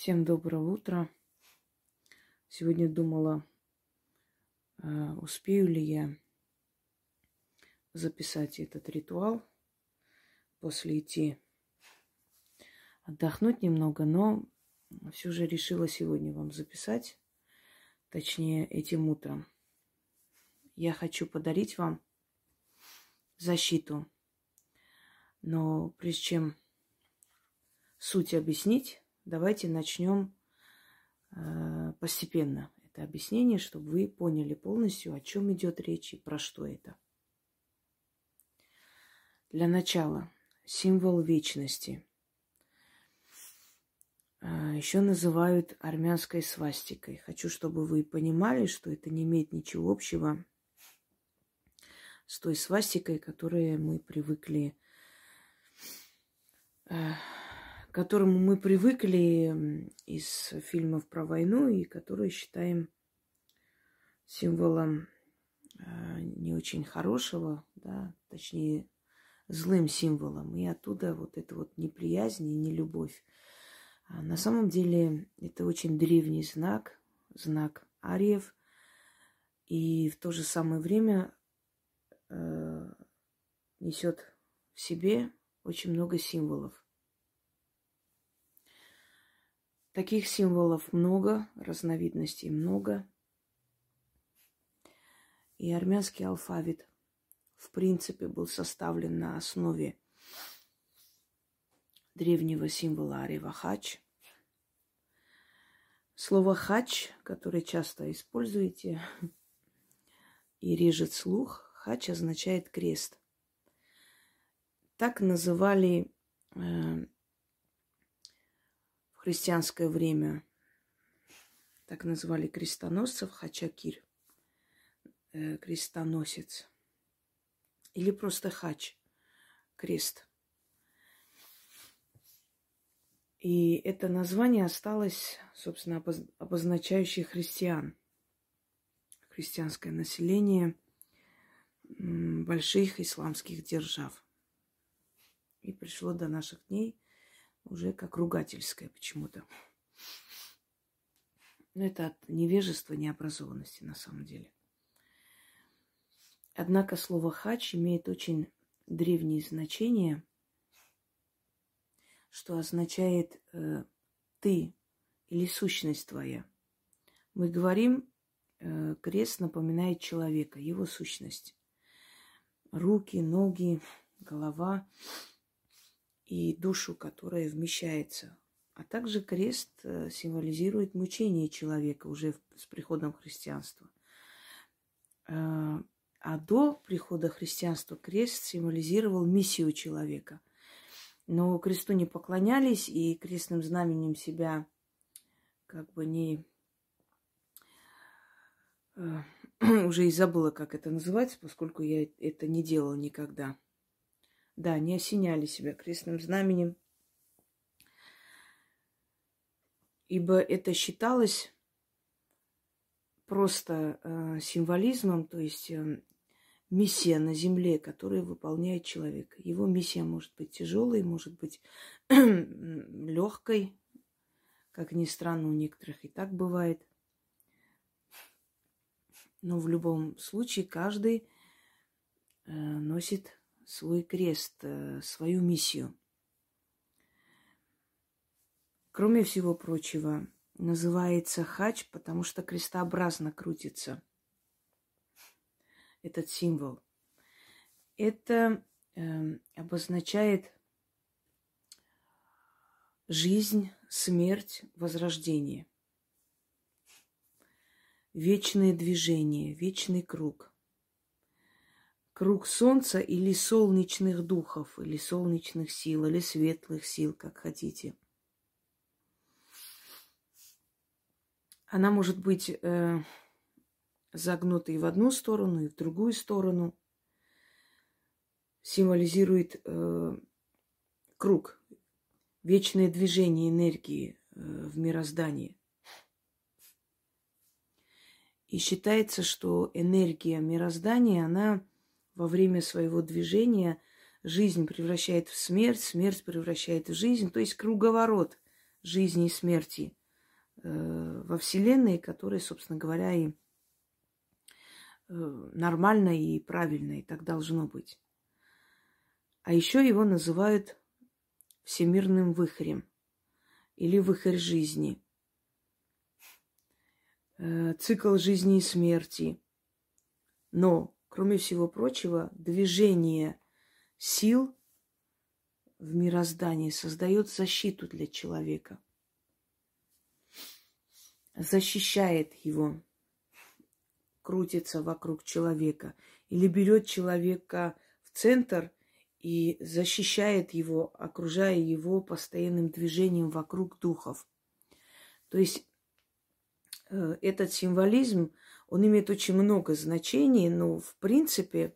Всем доброго утра. Сегодня думала, э, успею ли я записать этот ритуал, после идти отдохнуть немного, но все же решила сегодня вам записать, точнее этим утром. Я хочу подарить вам защиту, но прежде чем суть объяснить, давайте начнем э, постепенно это объяснение, чтобы вы поняли полностью, о чем идет речь и про что это. Для начала символ вечности. Э, Еще называют армянской свастикой. Хочу, чтобы вы понимали, что это не имеет ничего общего с той свастикой, которой мы привыкли э, к которому мы привыкли из фильмов про войну и которые считаем символом э, не очень хорошего, да, точнее злым символом. И оттуда вот эта вот неприязнь и нелюбовь. А на самом деле это очень древний знак, знак ариев. И в то же самое время э, несет в себе очень много символов. Таких символов много, разновидностей много. И армянский алфавит, в принципе, был составлен на основе древнего символа арева хач. Слово хач, которое часто используете и режет слух, хач означает крест. Так называли э, христианское время так называли крестоносцев хачакир, э, крестоносец, или просто хач, крест. И это название осталось, собственно, обозначающее христиан, христианское население больших исламских держав. И пришло до наших дней – уже как ругательское почему-то. Но это от невежества, необразованности на самом деле. Однако слово хач имеет очень древнее значение, что означает э, ты или сущность твоя. Мы говорим, э, крест напоминает человека, его сущность. Руки, ноги, голова и душу, которая вмещается. А также крест э, символизирует мучение человека уже с приходом христианства. Э, а до прихода христианства крест символизировал миссию человека. Но кресту не поклонялись, и крестным знаменем себя как бы не... Э, уже и забыла, как это называется, поскольку я это не делала никогда. Да, не осеняли себя крестным знаменем, ибо это считалось просто э, символизмом, то есть э, миссия на земле, которую выполняет человек. Его миссия может быть тяжелой, может быть легкой, как ни странно, у некоторых и так бывает. Но в любом случае каждый э, носит свой крест, э, свою миссию. Кроме всего прочего, называется хач, потому что крестообразно крутится этот символ. Это э, обозначает жизнь, смерть, возрождение. Вечное движение, вечный круг круг солнца или солнечных духов, или солнечных сил, или светлых сил, как хотите. Она может быть э, загнутой в одну сторону и в другую сторону. Символизирует э, круг, вечное движение энергии э, в мироздании. И считается, что энергия мироздания, она во время своего движения жизнь превращает в смерть, смерть превращает в жизнь, то есть круговорот жизни и смерти э, во Вселенной, которая, собственно говоря, и э, нормально и правильно, и так должно быть. А еще его называют всемирным выхорем или выхорь жизни, э, цикл жизни и смерти. Но, кроме всего прочего, движение сил в мироздании создает защиту для человека, защищает его, крутится вокруг человека или берет человека в центр и защищает его, окружая его постоянным движением вокруг духов. То есть этот символизм, он имеет очень много значений, но в принципе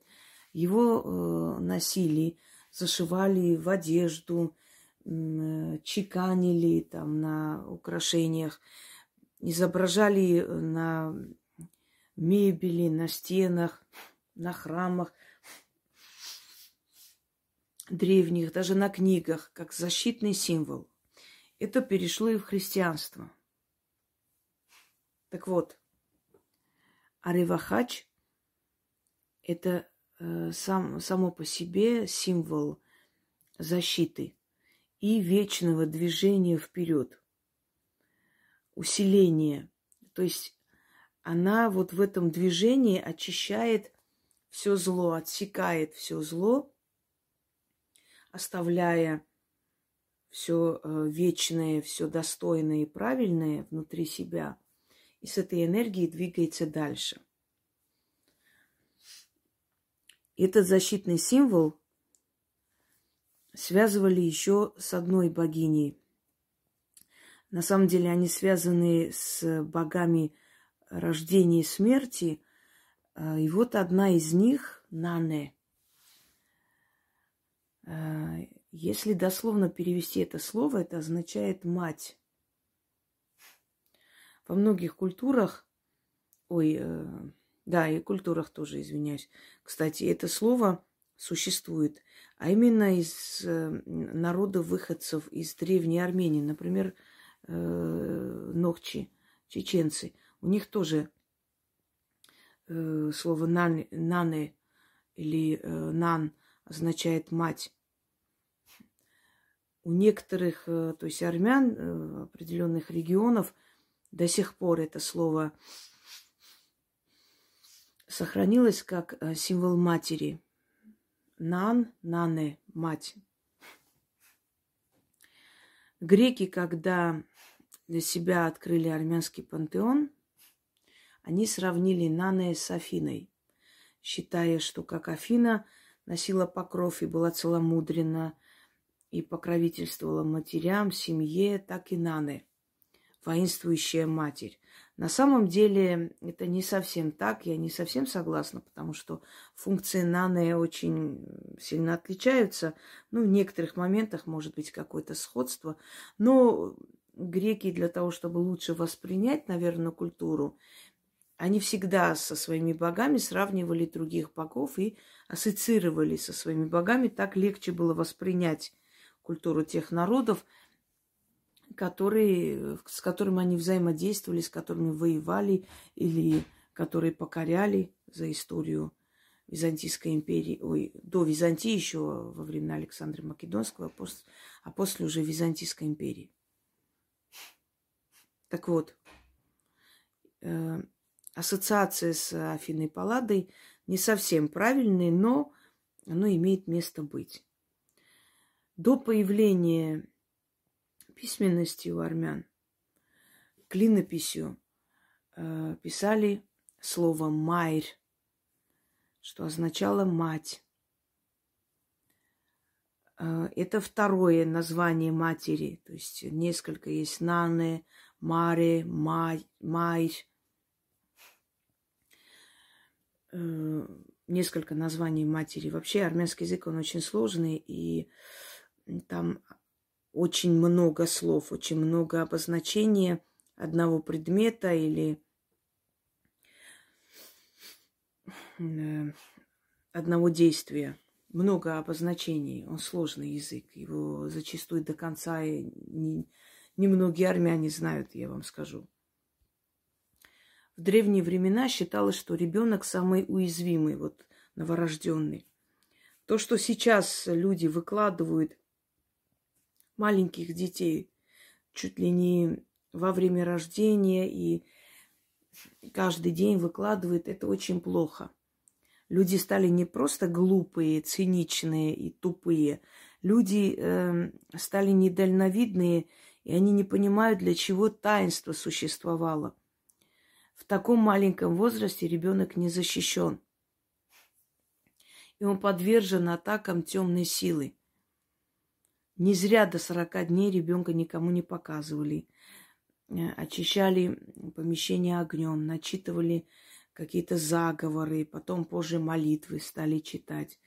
его э, носили зашивали в одежду, э, чеканили там на украшениях, изображали на мебели, на стенах, на храмах древних, даже на книгах, как защитный символ. Это перешло и в христианство. Так вот, Аревахач – это Э, сам, само по себе символ защиты и вечного движения вперед, усиления. То есть она вот в этом движении очищает все зло, отсекает все зло, оставляя все э, вечное, все достойное и правильное внутри себя. И с этой энергией двигается дальше – Этот защитный символ связывали еще с одной богиней. На самом деле они связаны с богами рождения и смерти. А, и вот одна из них – Нане. А, если дословно перевести это слово, это означает «мать». Во многих культурах, ой, э, да, и культурах тоже, извиняюсь. Кстати, это слово существует, а именно из э, народов выходцев из Древней Армении, например, э, Ногчи, чеченцы. У них тоже э, слово нан, нане или э, нан означает мать. У некоторых, э, то есть армян э, определенных регионов до сих пор это слово сохранилось как э, символ матери. Нан, нане, мать. Греки, когда для себя открыли армянский пантеон, они сравнили Нане с Афиной, считая, что как Афина носила покров и была целомудрена и покровительствовала матерям, семье, так и Нане, воинствующая матерь. На самом деле это не совсем так, я не совсем согласна, потому что функции наны очень сильно отличаются. Ну, в некоторых моментах может быть какое-то сходство, но греки для того, чтобы лучше воспринять, наверное, культуру, они всегда со своими богами сравнивали других богов и ассоциировали со своими богами. Так легче было воспринять культуру тех народов – которые, с которыми они взаимодействовали, с которыми воевали или которые покоряли за историю Византийской империи, ой, до Византии еще во времена Александра Македонского, а после уже Византийской империи. Так вот, э, ассоциация с Афиной Палладой не совсем правильная, но оно имеет место быть. До появления письменности у армян, клинописью э, писали слово «майр», что означало «мать». Э, это второе название матери, то есть несколько есть Нане, Маре, Май, Майр. Э, несколько названий матери. Вообще армянский язык, он очень сложный, и там очень много слов, очень много обозначения одного предмета или э, одного действия. Много обозначений. Он сложный язык. Его зачастую до конца не, немногие армяне знают, я вам скажу. В древние времена считалось, что ребенок самый уязвимый, вот новорожденный. То, что сейчас люди выкладывают маленьких детей чуть ли не во время рождения и каждый день выкладывают, это очень плохо. Люди стали не просто глупые, циничные и тупые. Люди э, стали недальновидные, и они не понимают, для чего таинство существовало. В таком маленьком возрасте ребенок не защищен. И он подвержен атакам темной силы. Не зря до 40 дней ребенка никому не показывали. Э, очищали помещение огнем, начитывали какие-то заговоры, потом позже молитвы стали читать.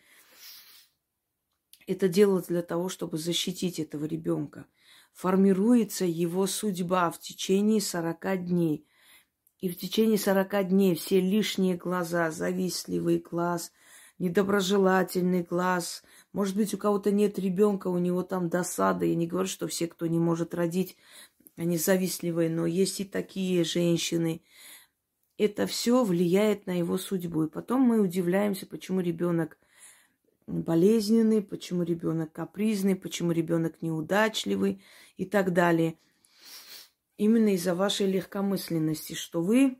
Это делалось для того, чтобы защитить этого ребенка. Формируется его судьба в течение 40 дней. И в течение 40 дней все лишние глаза, завистливый глаз, недоброжелательный глаз, может быть, у кого-то нет ребенка, у него там досада. Я не говорю, что все, кто не может родить, они завистливые, но есть и такие женщины. Это все влияет на его судьбу. И потом мы удивляемся, почему ребенок болезненный, почему ребенок капризный, почему ребенок неудачливый и так далее. Именно из-за вашей легкомысленности, что вы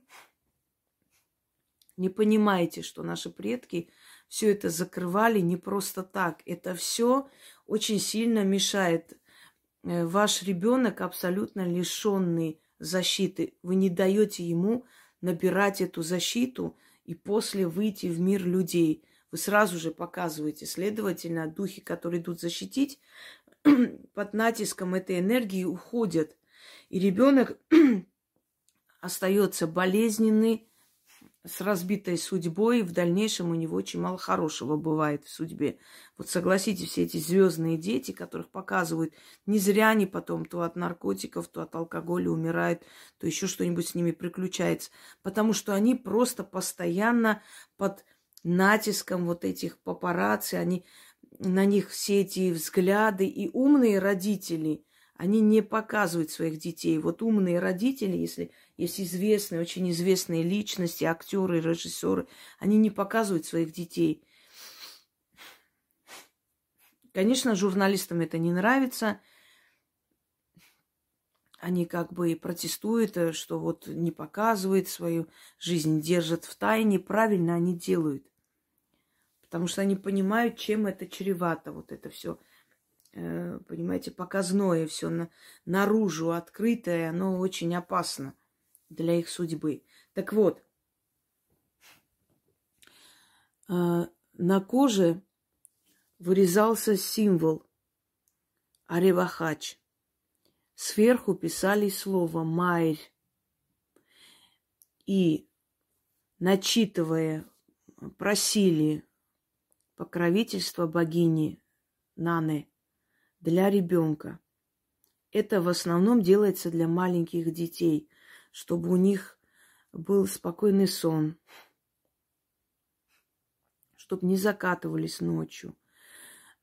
не понимаете, что наши предки все это закрывали не просто так. Это все очень сильно мешает Э, ваш ребенок абсолютно лишенный защиты. Вы не даете ему набирать эту защиту и после выйти в мир людей. Вы сразу же показываете. Следовательно, духи, которые идут защитить, под натиском этой энергии уходят. И ребенок остается болезненный, с разбитой судьбой, и в дальнейшем у него очень мало хорошего бывает в судьбе. Вот согласитесь, все эти звездные дети, которых показывают, не зря они потом то от наркотиков, то от алкоголя умирают, то еще что-нибудь с ними приключается. Потому что они просто постоянно под натиском вот этих папарацци, они, на них все эти взгляды. И умные родители, они не показывают своих детей. Вот умные родители, если есть известные, очень известные личности, актеры, режиссеры. Они не показывают своих детей. Конечно, журналистам это не нравится. Они как бы протестуют, э, что вот не показывают свою жизнь, держат в тайне. Правильно они делают. Потому что они понимают, чем это чревато. Вот это все, э, понимаете, показное, все наружу открытое, оно очень опасно для их судьбы. Так вот, а, на коже вырезался символ Аревахач. Сверху писали слово Майр. И, начитывая, просили покровительство богини Наны для ребенка. Это в основном делается для маленьких детей чтобы у них был спокойный сон, чтобы не закатывались ночью,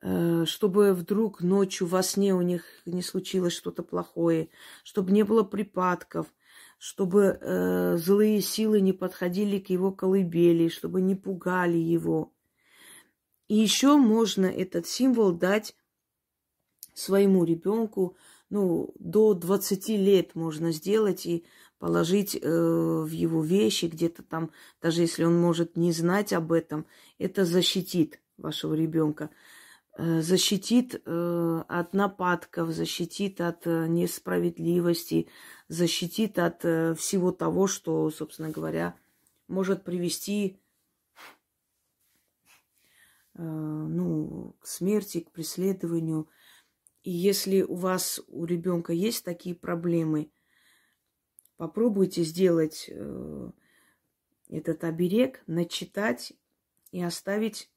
э, чтобы вдруг ночью во сне у них не случилось что-то плохое, чтобы не было припадков, чтобы э, злые силы не подходили к его колыбели, чтобы не пугали его. И еще можно этот символ дать своему ребенку, ну, до 20 лет можно сделать, и положить э, в его вещи, где-то там, даже если он может не знать об этом, это защитит вашего ребенка, э, защитит э, от нападков, защитит от э, несправедливости, защитит от э, всего того, что, собственно говоря, может привести э, ну, к смерти, к преследованию. И если у вас, у ребенка есть такие проблемы – Попробуйте сделать э, этот оберег, начитать и оставить,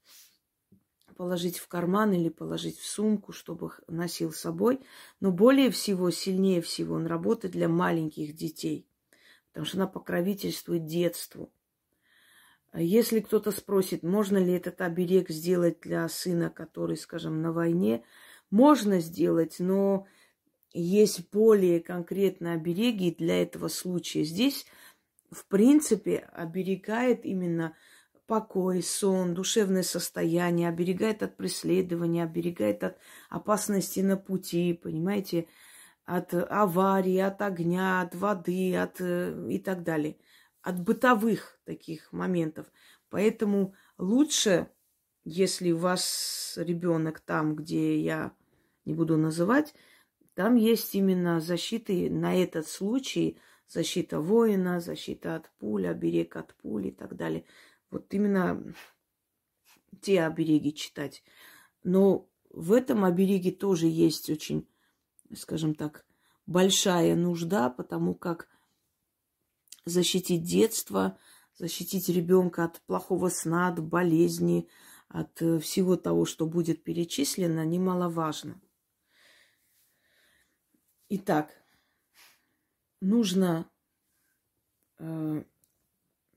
положить в карман или положить в сумку, чтобы носил с собой. Но более всего, сильнее всего он работает для маленьких детей, потому что она покровительствует детству. А если кто-то спросит, можно ли этот оберег сделать для сына, который, скажем, на войне, можно сделать, но есть более конкретные обереги для этого случая. Здесь, в принципе, оберегает именно покой, сон, душевное состояние, оберегает от преследования, оберегает от опасности на пути, понимаете, от аварии, от огня, от воды, от э, и так далее, от бытовых таких моментов. Поэтому лучше, если у вас ребенок там, где я не буду называть, там есть именно защиты на этот случай, защита воина, защита от пули, оберег от пули и так далее. Вот именно те обереги читать. Но в этом обереге тоже есть очень, скажем так, большая нужда, потому как защитить детство, защитить ребенка от плохого сна, от болезни, от э, всего того, что будет перечислено, немаловажно. Итак, нужно э,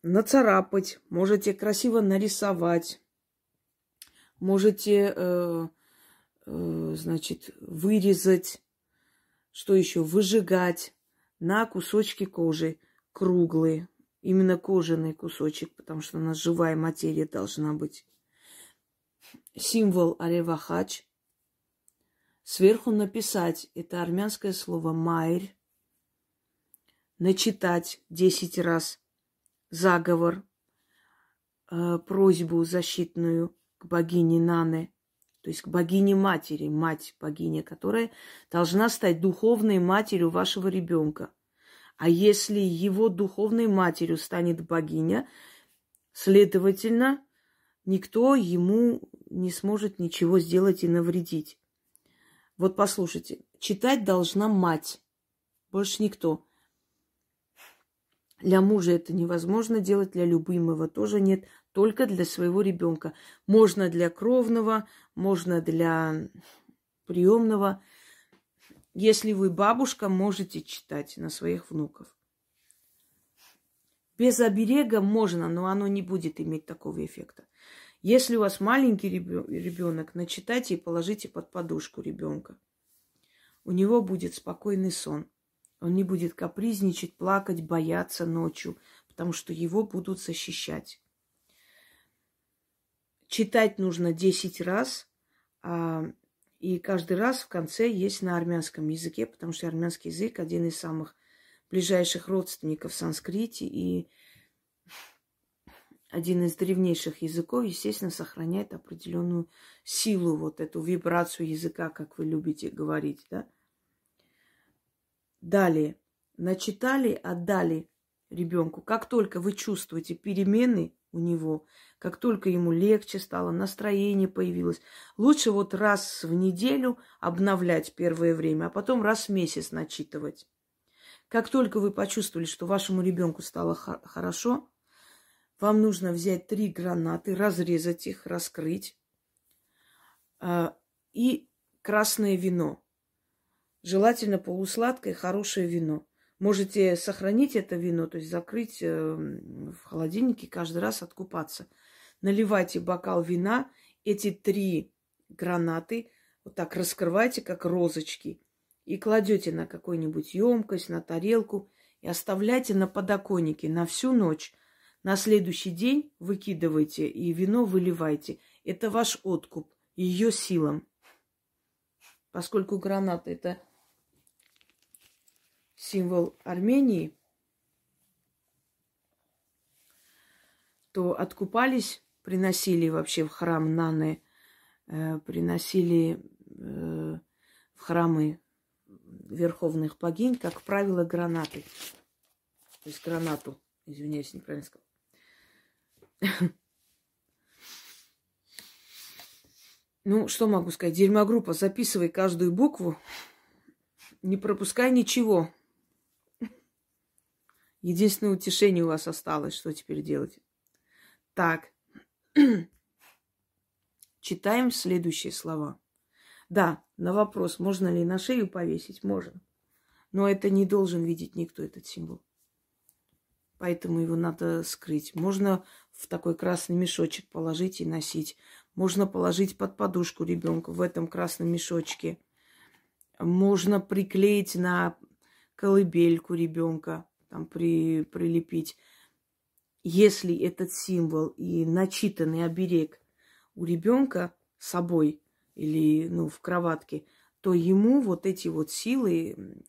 нацарапать, можете красиво нарисовать, можете, э, э, значит, вырезать, что еще, выжигать на кусочки кожи круглые, именно кожаный кусочек, потому что у нас живая материя должна быть. Символ Аревахач. Сверху написать это армянское слово майр. Начитать десять раз заговор, э, просьбу защитную к богине Наны, то есть к богине матери, мать богиня, которая должна стать духовной матерью вашего ребенка. А если его духовной матерью станет богиня, следовательно, никто ему не сможет ничего сделать и навредить. Вот послушайте, читать должна мать, больше никто. Для мужа это невозможно делать, для любимого тоже нет, только для своего ребенка. Можно для кровного, можно для приемного. Если вы бабушка, можете читать на своих внуков. Без оберега можно, но оно не будет иметь такого эффекта. Если у вас маленький ребенок, начитайте и положите под подушку ребенка. У него будет спокойный сон. Он не будет капризничать, плакать, бояться ночью, потому что его будут защищать. Читать нужно 10 раз, а, и каждый раз в конце есть на армянском языке, потому что армянский язык один из самых ближайших родственников санскрите и один из древнейших языков, естественно, сохраняет определенную силу, вот эту вибрацию языка, как вы любите говорить, да. Далее. Начитали, отдали ребенку. Как только вы чувствуете перемены у него, как только ему легче стало, настроение появилось, лучше вот раз в неделю обновлять первое время, а потом раз в месяц начитывать. Как только вы почувствовали, что вашему ребенку стало хорошо, вам нужно взять три гранаты, разрезать их, раскрыть э, и красное вино. Желательно полусладкое, хорошее вино. Можете сохранить это вино, то есть закрыть э, в холодильнике, каждый раз откупаться. Наливайте бокал вина, эти три гранаты вот так раскрывайте, как розочки, и кладете на какую-нибудь емкость, на тарелку, и оставляйте на подоконнике на всю ночь. На следующий день выкидывайте и вино выливайте. Это ваш откуп ее силам. Поскольку граната это символ Армении, то откупались, приносили вообще в храм Наны, э, приносили э, в храмы верховных богинь, как правило, гранаты. То есть гранату, извиняюсь, неправильно сказал. Ну, что могу сказать? Дерьмогруппа, записывай каждую букву, не пропускай ничего. Единственное утешение у вас осталось. Что теперь делать? Так. Читаем следующие слова. Да, на вопрос, можно ли на шею повесить, можно. Но это не должен видеть никто, этот символ. Поэтому его надо скрыть. Можно в такой красный мешочек положить и носить. Можно положить под подушку ребенка в этом красном мешочке. Можно приклеить на колыбельку ребенка, там при, прилепить. Если этот символ и начитанный оберег у ребенка с собой или ну, в кроватке, то ему вот эти вот силы,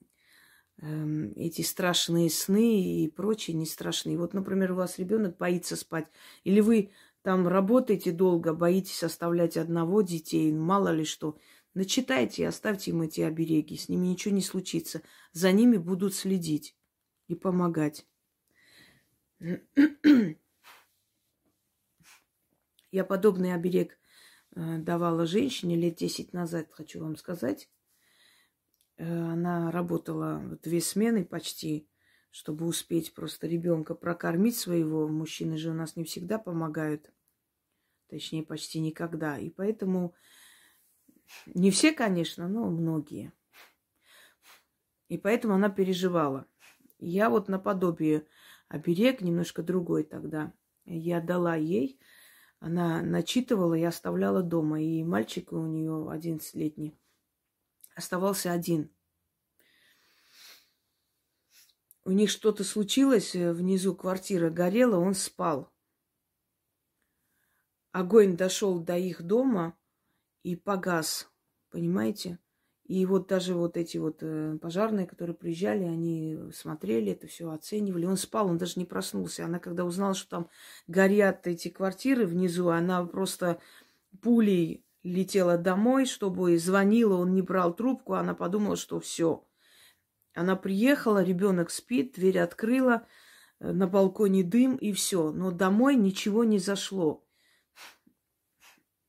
эти страшные сны и прочие не страшные. Вот, например, у вас ребенок боится спать, или вы там работаете долго, боитесь оставлять одного детей, мало ли что. Начитайте и оставьте им эти обереги, с ними ничего не случится. За ними будут следить и помогать. Я подобный оберег э, давала женщине лет 10 назад, хочу вам сказать. Э, она работала две смены почти, чтобы успеть просто ребенка прокормить своего. Мужчины же у нас не всегда помогают, точнее почти никогда. И поэтому не все, конечно, но многие. И поэтому она переживала. Я вот наподобие оберег, немножко другой тогда, я дала ей. Она начитывала и оставляла дома. И мальчик у нее 11-летний оставался один. У них что-то случилось, э, внизу квартира горела, он спал. Огонь дошел до их дома и погас, понимаете? И вот даже вот эти вот э, пожарные, которые приезжали, они смотрели это все, оценивали. Он спал, он даже не проснулся. Она, когда узнала, что там горят эти квартиры внизу, она просто пулей летела домой, чтобы звонила, он не брал трубку, она подумала, что все. Она приехала, ребенок спит, дверь открыла, э, на балконе дым и все. Но домой ничего не зашло.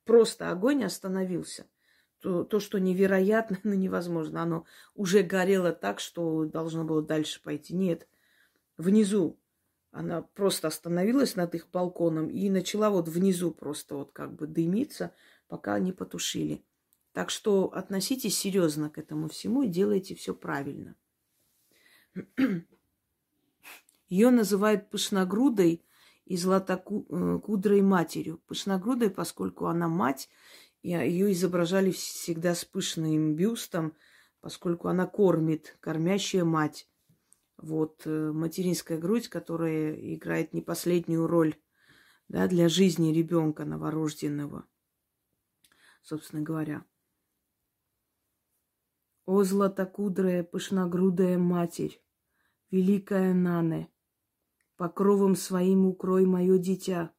Просто огонь остановился то, то, что невероятно, но невозможно. Оно уже горело так, что должно было дальше пойти. Нет, внизу она просто остановилась над их балконом и начала вот внизу просто вот как бы дымиться, пока не потушили. Так что относитесь серьезно к этому всему и делайте все правильно. Ее называют пышногрудой и златокудрой матерью. Пышногрудой, поскольку она мать ее изображали всегда с пышным бюстом, поскольку она кормит, кормящая мать. Вот э, материнская грудь, которая играет не последнюю роль да, для жизни ребенка новорожденного, собственно говоря. О, златокудрая, пышногрудая матерь, великая Нане, покровом своим укрой мое дитя,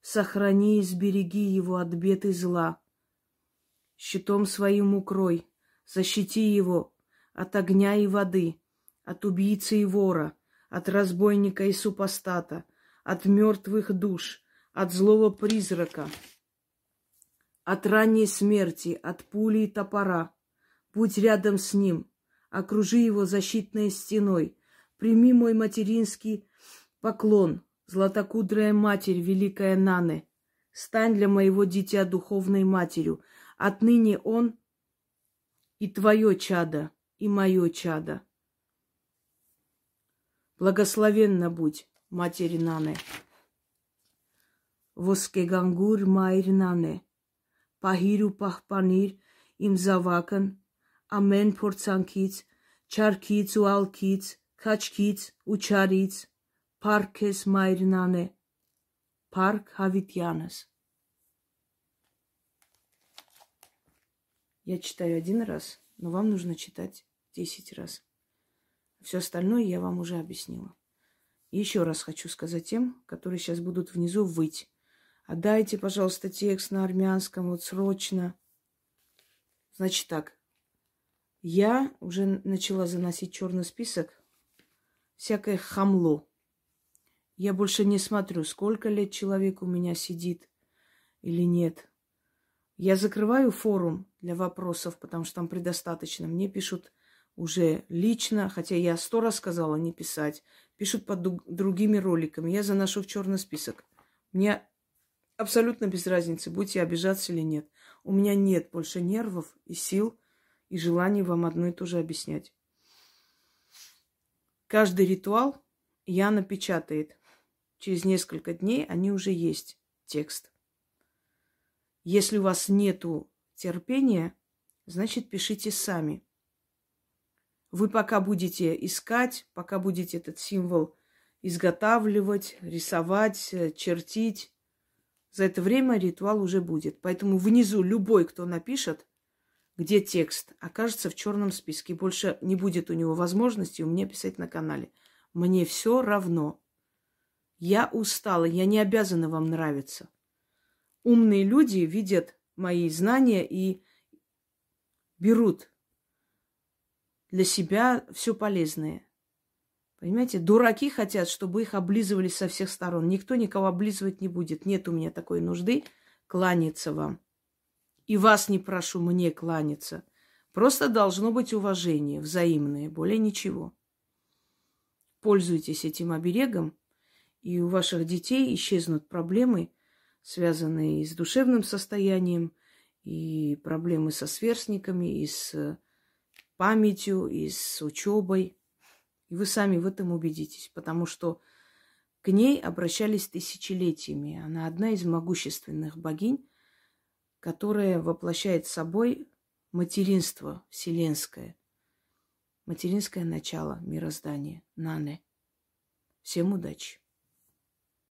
сохрани и сбереги его от бед и зла, щитом своим укрой, защити его от огня и воды, от убийцы и вора, от разбойника и супостата, от мертвых душ, от злого призрака, от ранней смерти, от пули и топора. Будь рядом с ним, окружи его защитной стеной, прими мой материнский поклон, златокудрая матерь, великая Наны. Стань для моего дитя духовной матерью, Отныне он и твое чадо, и мое чадо. Благословенна будь, Матери Нане. Воскегангур Майр Нане Պահիր ու պահպանիր իմ զավակն ամեն փորձանքից, չարքից ու ալքից, քաչքից ու չարից, փառք ես մայրնան է, փառք Հավիտյանս։ Я читаю один раз, но вам нужно читать десять раз. Все остальное я вам уже объяснила. И еще раз хочу сказать тем, которые сейчас будут внизу выть. Отдайте, пожалуйста, текст на армянском, вот срочно. Значит так, я уже начала заносить черный список, всякое хамло. Я больше не смотрю, сколько лет человек у меня сидит или нет. Я закрываю форум для вопросов, потому что там предостаточно. Мне пишут уже лично, хотя я сто раз сказала не писать. Пишут под другими роликами. Я заношу в черный список. Мне абсолютно без разницы, будете обижаться или нет. У меня нет больше нервов и сил и желания вам одно и то же объяснять. Каждый ритуал я напечатает. Через несколько дней они уже есть, текст. Если у вас нету терпения, значит, пишите сами. Вы пока будете искать, пока будете этот символ изготавливать, рисовать, э, чертить, за это время ритуал уже будет. Поэтому внизу любой, кто напишет, где текст, окажется в черном списке. Больше не будет у него возможности у меня писать на канале. Мне все равно. Я устала, я не обязана вам нравиться. Умные люди видят мои знания и берут для себя все полезное. Понимаете, дураки хотят, чтобы их облизывали со всех сторон. Никто никого облизывать не будет. Нет у меня такой нужды кланяться вам. И вас не прошу мне кланяться. Просто должно быть уважение взаимное, более ничего. Пользуйтесь этим оберегом, и у ваших детей исчезнут проблемы, связанные с душевным состоянием, и проблемы со сверстниками, и с памятью, и с учебой. И вы сами в этом убедитесь, потому что к ней обращались тысячелетиями. Она одна из могущественных богинь, которая воплощает собой материнство вселенское, материнское начало мироздания, Нане. Всем удачи!